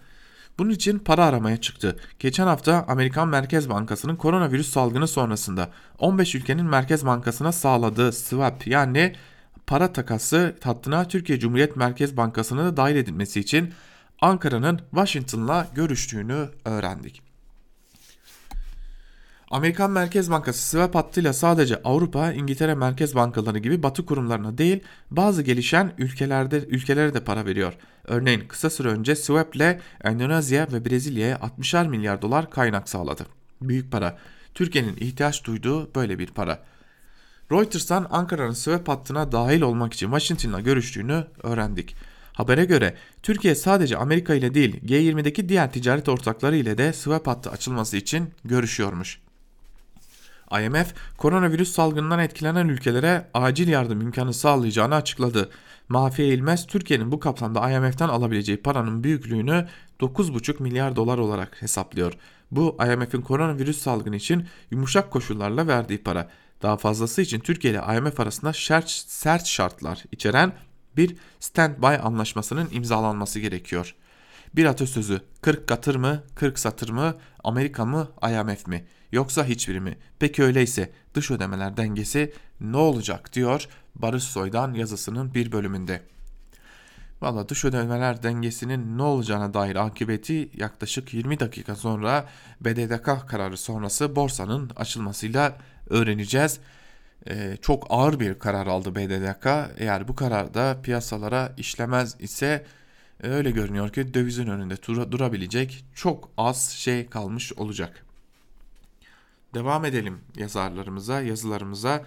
Speaker 1: Bunun için para aramaya çıktı. Geçen hafta Amerikan Merkez Bankası'nın koronavirüs salgını sonrasında 15 ülkenin Merkez Bankası'na sağladığı swap yani para takası hattına Türkiye Cumhuriyet Merkez Bankası'nın da dahil edilmesi için Ankara'nın Washington'la görüştüğünü öğrendik. Amerikan Merkez Bankası swap hattıyla sadece Avrupa, İngiltere Merkez Bankaları gibi batı kurumlarına değil bazı gelişen ülkelerde ülkelere de para veriyor. Örneğin kısa süre önce swap ile Endonezya ve Brezilya'ya 60'ar milyar dolar kaynak sağladı. Büyük para. Türkiye'nin ihtiyaç duyduğu böyle bir para. Reuters'tan Ankara'nın swap hattına dahil olmak için Washington'la görüştüğünü öğrendik. Habere göre Türkiye sadece Amerika ile değil G20'deki diğer ticaret ortakları ile de swap hattı açılması için görüşüyormuş. IMF, koronavirüs salgınından etkilenen ülkelere acil yardım imkanı sağlayacağını açıkladı. Mahfiye İlmez, Türkiye'nin bu kapsamda IMF'den alabileceği paranın büyüklüğünü 9,5 milyar dolar olarak hesaplıyor. Bu IMF'in koronavirüs salgını için yumuşak koşullarla verdiği para. Daha fazlası için Türkiye ile IMF arasında sert şartlar içeren bir standby anlaşmasının imzalanması gerekiyor. Bir atasözü 40 katır mı 40 satır mı Amerika mı IMF mi yoksa hiçbiri mi? Peki öyleyse dış ödemeler dengesi ne olacak diyor Barış Soy'dan yazısının bir bölümünde. Valla dış ödemeler dengesinin ne olacağına dair akıbeti yaklaşık 20 dakika sonra BDDK kararı sonrası borsanın açılmasıyla öğreneceğiz. Ee, çok ağır bir karar aldı BDDK. Eğer bu karar da piyasalara işlemez ise e, öyle görünüyor ki dövizin önünde durabilecek çok az şey kalmış olacak. Devam edelim yazarlarımıza, yazılarımıza.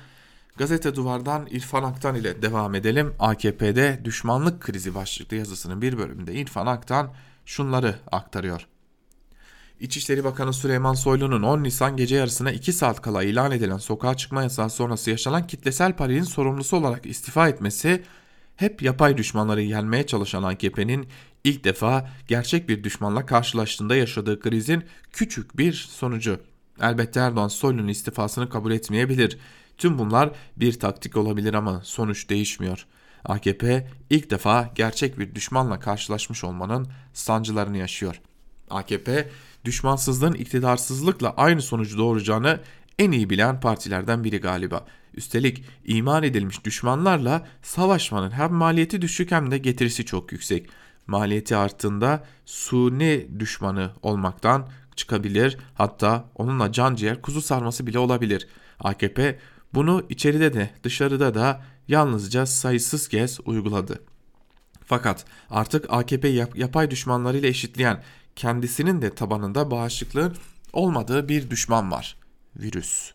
Speaker 1: Gazete Duvar'dan İrfan Aktan ile devam edelim. AKP'de düşmanlık krizi başlıklı yazısının bir bölümünde İrfan Aktan şunları aktarıyor. İçişleri Bakanı Süleyman Soylu'nun 10 Nisan gece yarısına 2 saat kala ilan edilen sokağa çıkma yasağı sonrası yaşanan kitlesel parinin sorumlusu olarak istifa etmesi hep yapay düşmanları yenmeye çalışan AKP'nin ilk defa gerçek bir düşmanla karşılaştığında yaşadığı krizin küçük bir sonucu. Elbette Erdoğan Soylu'nun istifasını kabul etmeyebilir. Tüm bunlar bir taktik olabilir ama sonuç değişmiyor. AKP ilk defa gerçek bir düşmanla karşılaşmış olmanın sancılarını yaşıyor. AKP düşmansızlığın iktidarsızlıkla aynı sonucu doğuracağını en iyi bilen partilerden biri galiba. Üstelik iman edilmiş düşmanlarla savaşmanın hem maliyeti düşük hem de getirisi çok yüksek. Maliyeti arttığında suni düşmanı olmaktan çıkabilir hatta onunla can ciğer kuzu sarması bile olabilir. AKP bunu içeride de dışarıda da yalnızca sayısız kez uyguladı. Fakat artık AKP yap yapay düşmanlarıyla eşitleyen kendisinin de tabanında bağışıklığın olmadığı bir düşman var. Virüs.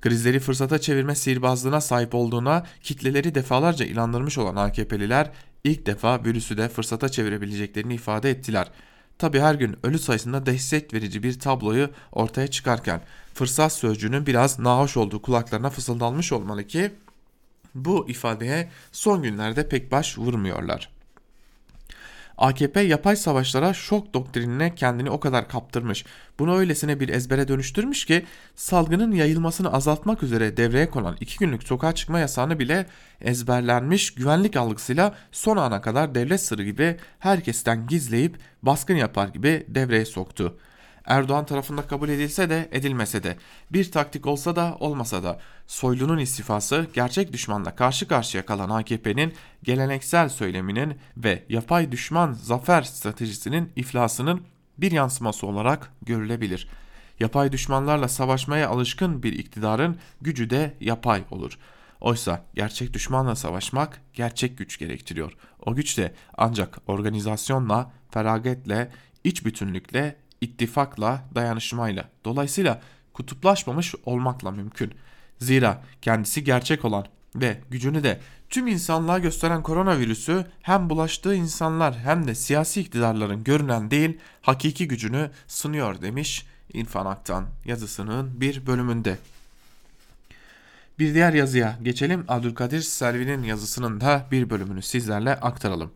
Speaker 1: Krizleri fırsata çevirme sihirbazlığına sahip olduğuna kitleleri defalarca inandırmış olan AKP'liler ilk defa virüsü de fırsata çevirebileceklerini ifade ettiler. Tabi her gün ölü sayısında dehşet verici bir tabloyu ortaya çıkarken fırsat sözcüğünün biraz nahoş olduğu kulaklarına fısıldanmış olmalı ki bu ifadeye son günlerde pek baş vurmuyorlar. AKP yapay savaşlara şok doktrinine kendini o kadar kaptırmış. Bunu öylesine bir ezbere dönüştürmüş ki salgının yayılmasını azaltmak üzere devreye konan iki günlük sokağa çıkma yasağını bile ezberlenmiş güvenlik algısıyla son ana kadar devlet sırrı gibi herkesten gizleyip baskın yapar gibi devreye soktu. Erdoğan tarafında kabul edilse de edilmese de bir taktik olsa da olmasa da Soylu'nun istifası gerçek düşmanla karşı karşıya kalan AKP'nin geleneksel söyleminin ve yapay düşman zafer stratejisinin iflasının bir yansıması olarak görülebilir. Yapay düşmanlarla savaşmaya alışkın bir iktidarın gücü de yapay olur. Oysa gerçek düşmanla savaşmak gerçek güç gerektiriyor. O güç de ancak organizasyonla, feragetle, iç bütünlükle ittifakla, dayanışmayla, dolayısıyla kutuplaşmamış olmakla mümkün. Zira kendisi gerçek olan ve gücünü de tüm insanlığa gösteren koronavirüsü hem bulaştığı insanlar hem de siyasi iktidarların görünen değil hakiki gücünü sınıyor demiş İrfan Aktan yazısının bir bölümünde. Bir diğer yazıya geçelim. Abdülkadir Selvi'nin yazısının da bir bölümünü sizlerle aktaralım.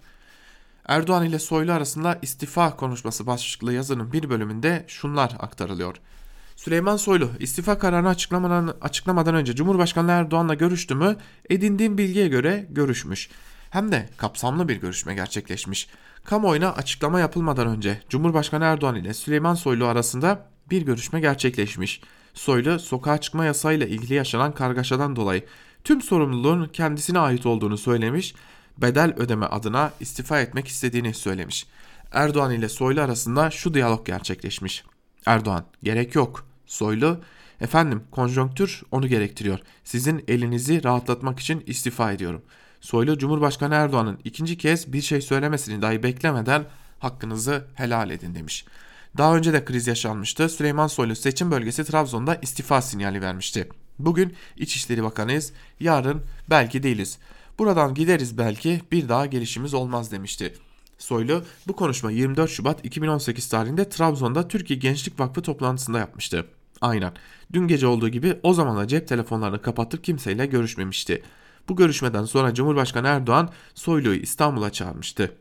Speaker 1: Erdoğan ile Soylu arasında istifa konuşması başlıklı yazının bir bölümünde şunlar aktarılıyor. Süleyman Soylu istifa kararını açıklamadan, açıklamadan önce Cumhurbaşkanı Erdoğan'la görüştü mü? Edindiğim bilgiye göre görüşmüş. Hem de kapsamlı bir görüşme gerçekleşmiş. Kamuoyuna açıklama yapılmadan önce Cumhurbaşkanı Erdoğan ile Süleyman Soylu arasında bir görüşme gerçekleşmiş. Soylu sokağa çıkma yasayla ilgili yaşanan kargaşadan dolayı tüm sorumluluğun kendisine ait olduğunu söylemiş bedel ödeme adına istifa etmek istediğini söylemiş. Erdoğan ile Soylu arasında şu diyalog gerçekleşmiş. Erdoğan gerek yok. Soylu efendim konjonktür onu gerektiriyor. Sizin elinizi rahatlatmak için istifa ediyorum. Soylu Cumhurbaşkanı Erdoğan'ın ikinci kez bir şey söylemesini dahi beklemeden hakkınızı helal edin demiş. Daha önce de kriz yaşanmıştı. Süleyman Soylu seçim bölgesi Trabzon'da istifa sinyali vermişti. Bugün İçişleri Bakanıyız, yarın belki değiliz. Buradan gideriz belki bir daha gelişimiz olmaz demişti. Soylu bu konuşma 24 Şubat 2018 tarihinde Trabzon'da Türkiye Gençlik Vakfı toplantısında yapmıştı. Aynen. Dün gece olduğu gibi o zaman da cep telefonlarını kapatıp kimseyle görüşmemişti. Bu görüşmeden sonra Cumhurbaşkanı Erdoğan Soylu'yu İstanbul'a çağırmıştı.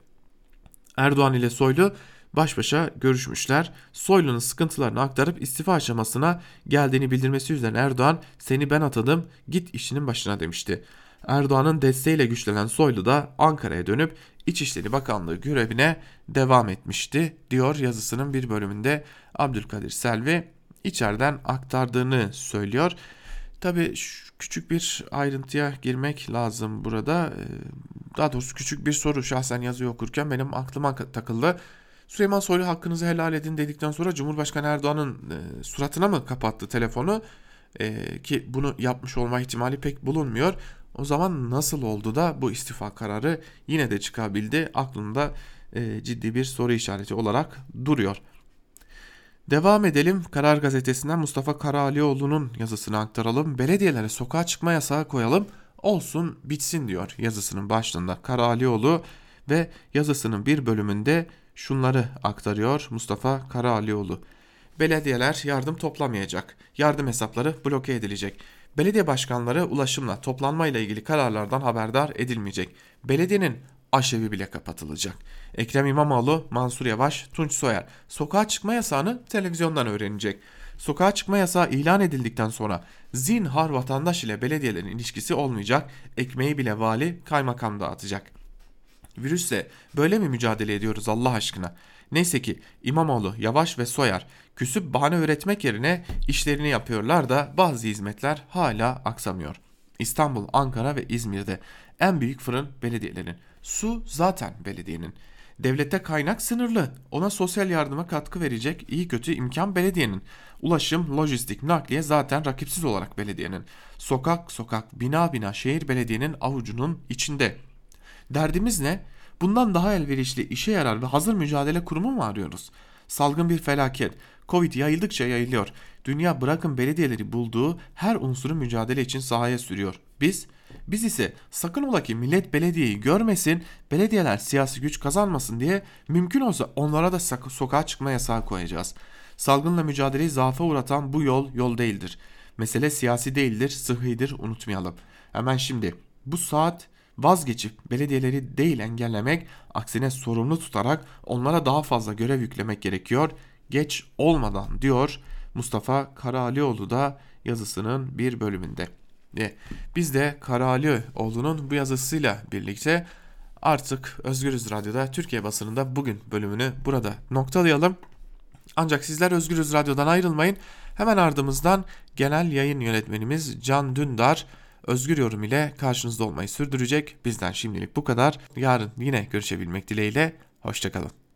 Speaker 1: Erdoğan ile Soylu baş başa görüşmüşler. Soylu'nun sıkıntılarını aktarıp istifa aşamasına geldiğini bildirmesi üzerine Erdoğan seni ben atadım git işinin başına demişti. Erdoğan'ın desteğiyle güçlenen Soylu da Ankara'ya dönüp İçişleri Bakanlığı görevine devam etmişti diyor yazısının bir bölümünde Abdülkadir Selvi içeriden aktardığını söylüyor. Tabi küçük bir ayrıntıya girmek lazım burada. Ee, daha doğrusu küçük bir soru şahsen yazıyor okurken benim aklıma takıldı. Süleyman Soylu hakkınızı helal edin dedikten sonra Cumhurbaşkanı Erdoğan'ın e, suratına mı kapattı telefonu? E, ki bunu yapmış olma ihtimali pek bulunmuyor. O zaman nasıl oldu da bu istifa kararı yine de çıkabildi? Aklımda e, ciddi bir soru işareti olarak duruyor. Devam edelim. Karar Gazetesi'nden Mustafa Karaalioğlu'nun yazısını aktaralım. Belediyelere sokağa çıkma yasağı koyalım. Olsun bitsin diyor yazısının başlığında Karaalioğlu ve yazısının bir bölümünde şunları aktarıyor Mustafa Karaalioğlu. Belediyeler yardım toplamayacak. Yardım hesapları bloke edilecek. Belediye başkanları ulaşımla toplanma ile ilgili kararlardan haberdar edilmeyecek. Belediyenin aşevi bile kapatılacak. Ekrem İmamoğlu, Mansur Yavaş, Tunç Soyer sokağa çıkma yasağını televizyondan öğrenecek. Sokağa çıkma yasağı ilan edildikten sonra zinhar vatandaş ile belediyelerin ilişkisi olmayacak, ekmeği bile vali kaymakam dağıtacak. Virüsle böyle mi mücadele ediyoruz Allah aşkına? Neyse ki İmamoğlu, Yavaş ve Soyer küsüp bahane üretmek yerine işlerini yapıyorlar da bazı hizmetler hala aksamıyor. İstanbul, Ankara ve İzmir'de en büyük fırın belediyelerin. Su zaten belediyenin. Devlette kaynak sınırlı. Ona sosyal yardıma katkı verecek iyi kötü imkan belediyenin. Ulaşım, lojistik, nakliye zaten rakipsiz olarak belediyenin. Sokak sokak, bina bina şehir belediyenin avucunun içinde. Derdimiz ne? Bundan daha elverişli, işe yarar ve hazır mücadele kurumu mu arıyoruz? Salgın bir felaket. Covid yayıldıkça yayılıyor. Dünya bırakın belediyeleri bulduğu her unsuru mücadele için sahaya sürüyor. Biz biz ise sakın ola ki millet belediyeyi görmesin, belediyeler siyasi güç kazanmasın diye mümkün olsa onlara da sokağa çıkma yasağı koyacağız. Salgınla mücadeleyi zaafa uğratan bu yol yol değildir. Mesele siyasi değildir, sıhhidir unutmayalım. Hemen şimdi bu saat vazgeçip belediyeleri değil engellemek, aksine sorumlu tutarak onlara daha fazla görev yüklemek gerekiyor. Geç olmadan diyor Mustafa Karalioğlu da yazısının bir bölümünde. Biz de Karalioğlu'nun bu yazısıyla birlikte artık Özgürüz Radyo'da Türkiye basınında bugün bölümünü burada noktalayalım. Ancak sizler Özgürüz Radyo'dan ayrılmayın. Hemen ardımızdan genel yayın yönetmenimiz Can Dündar Özgür Yorum ile karşınızda olmayı sürdürecek. Bizden şimdilik bu kadar. Yarın yine görüşebilmek dileğiyle. Hoşçakalın.